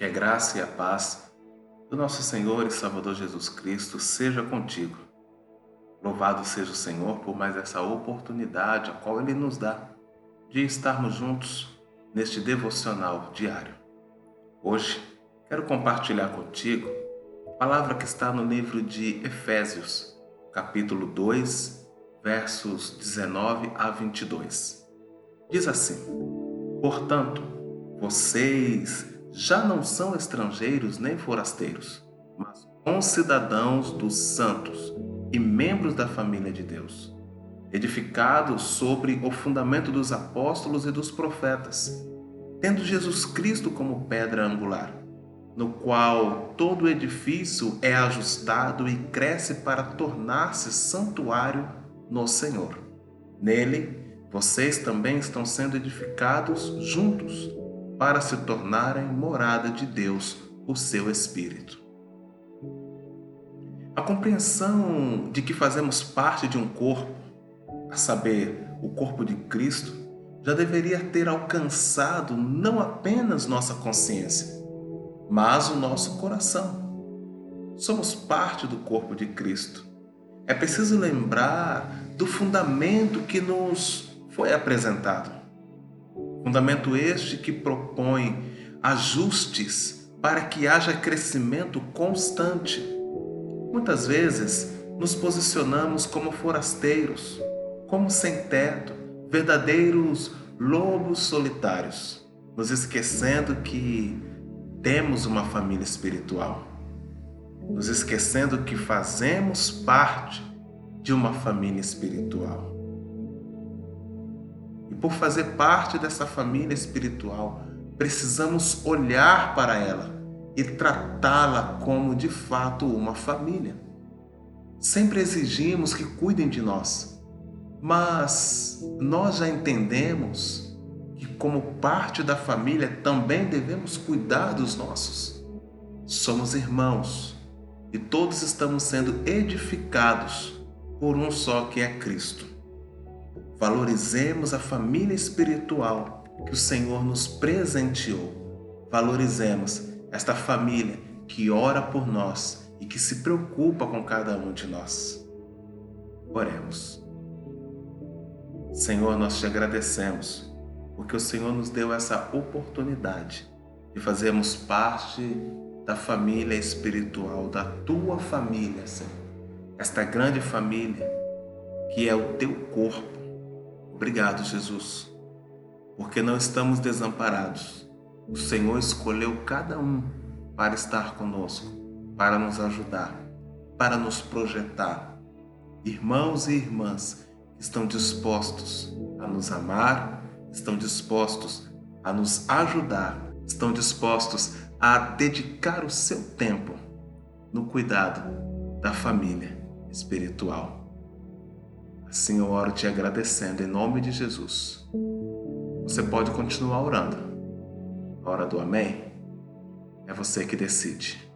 Que a graça e a paz do nosso Senhor e Salvador Jesus Cristo seja contigo. Louvado seja o Senhor por mais essa oportunidade a qual Ele nos dá de estarmos juntos neste devocional diário. Hoje quero compartilhar contigo a palavra que está no livro de Efésios, capítulo 2, versos 19 a 22. Diz assim: Portanto, vocês já não são estrangeiros nem forasteiros, mas concidadãos dos santos e membros da família de Deus, edificados sobre o fundamento dos apóstolos e dos profetas, tendo Jesus Cristo como pedra angular, no qual todo edifício é ajustado e cresce para tornar-se santuário no Senhor. Nele, vocês também estão sendo edificados juntos para se tornarem morada de Deus, o seu Espírito. A compreensão de que fazemos parte de um corpo, a saber, o corpo de Cristo, já deveria ter alcançado não apenas nossa consciência, mas o nosso coração. Somos parte do corpo de Cristo. É preciso lembrar do fundamento que nos foi apresentado. Fundamento este que propõe ajustes para que haja crescimento constante. Muitas vezes nos posicionamos como forasteiros, como sem teto, verdadeiros lobos solitários, nos esquecendo que temos uma família espiritual, nos esquecendo que fazemos parte de uma família espiritual por fazer parte dessa família espiritual, precisamos olhar para ela e tratá-la como de fato uma família. Sempre exigimos que cuidem de nós, mas nós já entendemos que, como parte da família, também devemos cuidar dos nossos. Somos irmãos e todos estamos sendo edificados por um só que é Cristo. Valorizemos a família espiritual que o Senhor nos presenteou. Valorizemos esta família que ora por nós e que se preocupa com cada um de nós. Oremos. Senhor, nós te agradecemos porque o Senhor nos deu essa oportunidade de fazermos parte da família espiritual, da tua família, Senhor. Esta grande família que é o teu corpo Obrigado, Jesus, porque não estamos desamparados. O Senhor escolheu cada um para estar conosco, para nos ajudar, para nos projetar. Irmãos e irmãs estão dispostos a nos amar, estão dispostos a nos ajudar, estão dispostos a dedicar o seu tempo no cuidado da família espiritual. Assim eu oro te agradecendo em nome de Jesus. Você pode continuar orando. A hora do Amém é você que decide.